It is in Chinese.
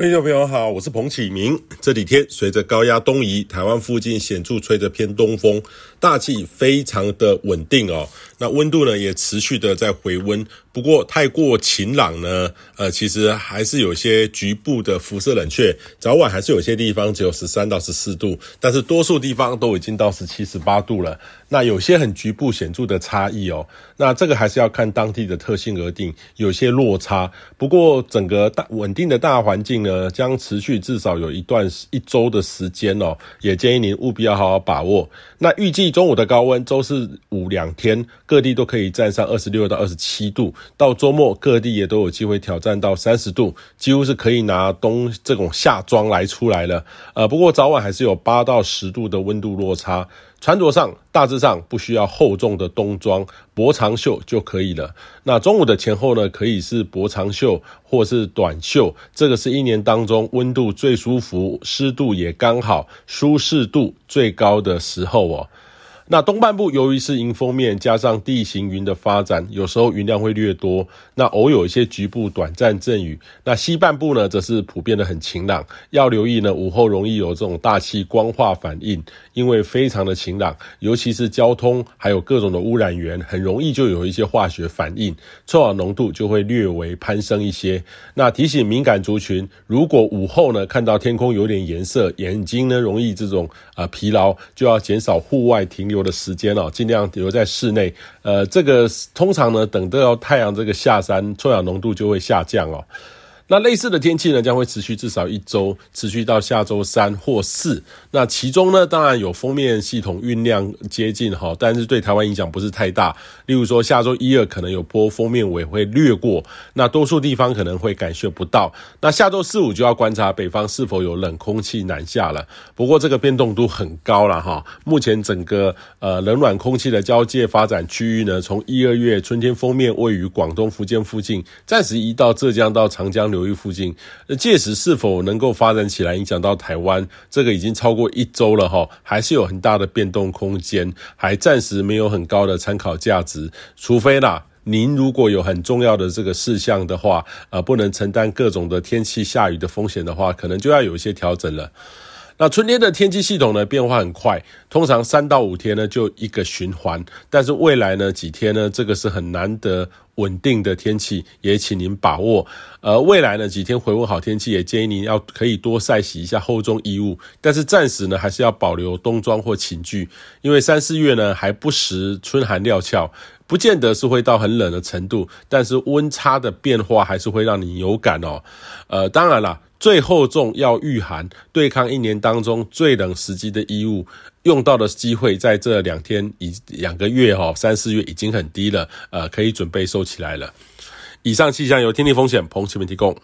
听众朋友好，我是彭启明。这几天随着高压东移，台湾附近显著吹着偏东风，大气非常的稳定哦。那温度呢也持续的在回温，不过太过晴朗呢，呃，其实还是有些局部的辐射冷却，早晚还是有些地方只有十三到十四度，但是多数地方都已经到十七、十八度了。那有些很局部显著的差异哦，那这个还是要看当地的特性而定，有些落差。不过整个大稳定的大环境呢，将持续至少有一段一周的时间哦，也建议您务必要好好把握。那预计中午的高温，周四五两天各地都可以站上二十六到二十七度，到周末各地也都有机会挑战到三十度，几乎是可以拿冬这种夏装来出来了。呃，不过早晚还是有八到十度的温度落差。穿着上大致上不需要厚重的冬装，薄长袖就可以了。那中午的前后呢，可以是薄长袖或是短袖。这个是一年当中温度最舒服、湿度也刚好、舒适度最高的时候哦。那东半部由于是迎风面，加上地形云的发展，有时候云量会略多，那偶有一些局部短暂阵雨。那西半部呢，则是普遍的很晴朗，要留意呢，午后容易有这种大气光化反应，因为非常的晴朗，尤其是交通还有各种的污染源，很容易就有一些化学反应，臭氧浓度就会略微攀升一些。那提醒敏感族群，如果午后呢看到天空有点颜色，眼睛呢容易这种呃疲劳，就要减少户外停留的时间哦，尽量留在室内。呃，这个通常呢，等到太阳这个下山，臭氧浓度就会下降哦。那类似的天气呢，将会持续至少一周，持续到下周三或四。那其中呢，当然有锋面系统酝酿接近哈，但是对台湾影响不是太大。例如说，下周一二可能有波锋面尾会掠过，那多数地方可能会感受不到。那下周四五就要观察北方是否有冷空气南下了。不过这个变动度很高了哈。目前整个呃冷暖空气的交界发展区域呢，从一二月春天锋面位于广东、福建附近，暂时移到浙江到长江流。流域附近，届时是否能够发展起来，影响到台湾，这个已经超过一周了哈，还是有很大的变动空间，还暂时没有很高的参考价值。除非啦，您如果有很重要的这个事项的话，呃，不能承担各种的天气下雨的风险的话，可能就要有一些调整了。那春天的天气系统呢，变化很快，通常三到五天呢就一个循环，但是未来呢几天呢，这个是很难得稳定的天气，也请您把握。呃，未来呢几天回温好天气，也建议您要可以多晒洗一下厚重衣物，但是暂时呢还是要保留冬装或寝具，因为三四月呢还不时春寒料峭，不见得是会到很冷的程度，但是温差的变化还是会让你有感哦。呃，当然啦。最厚重要御寒，对抗一年当中最冷时机的衣物，用到的机会在这两天、一两个月哈，三四月已经很低了，呃，可以准备收起来了。以上气象由天气风险彭启明提供。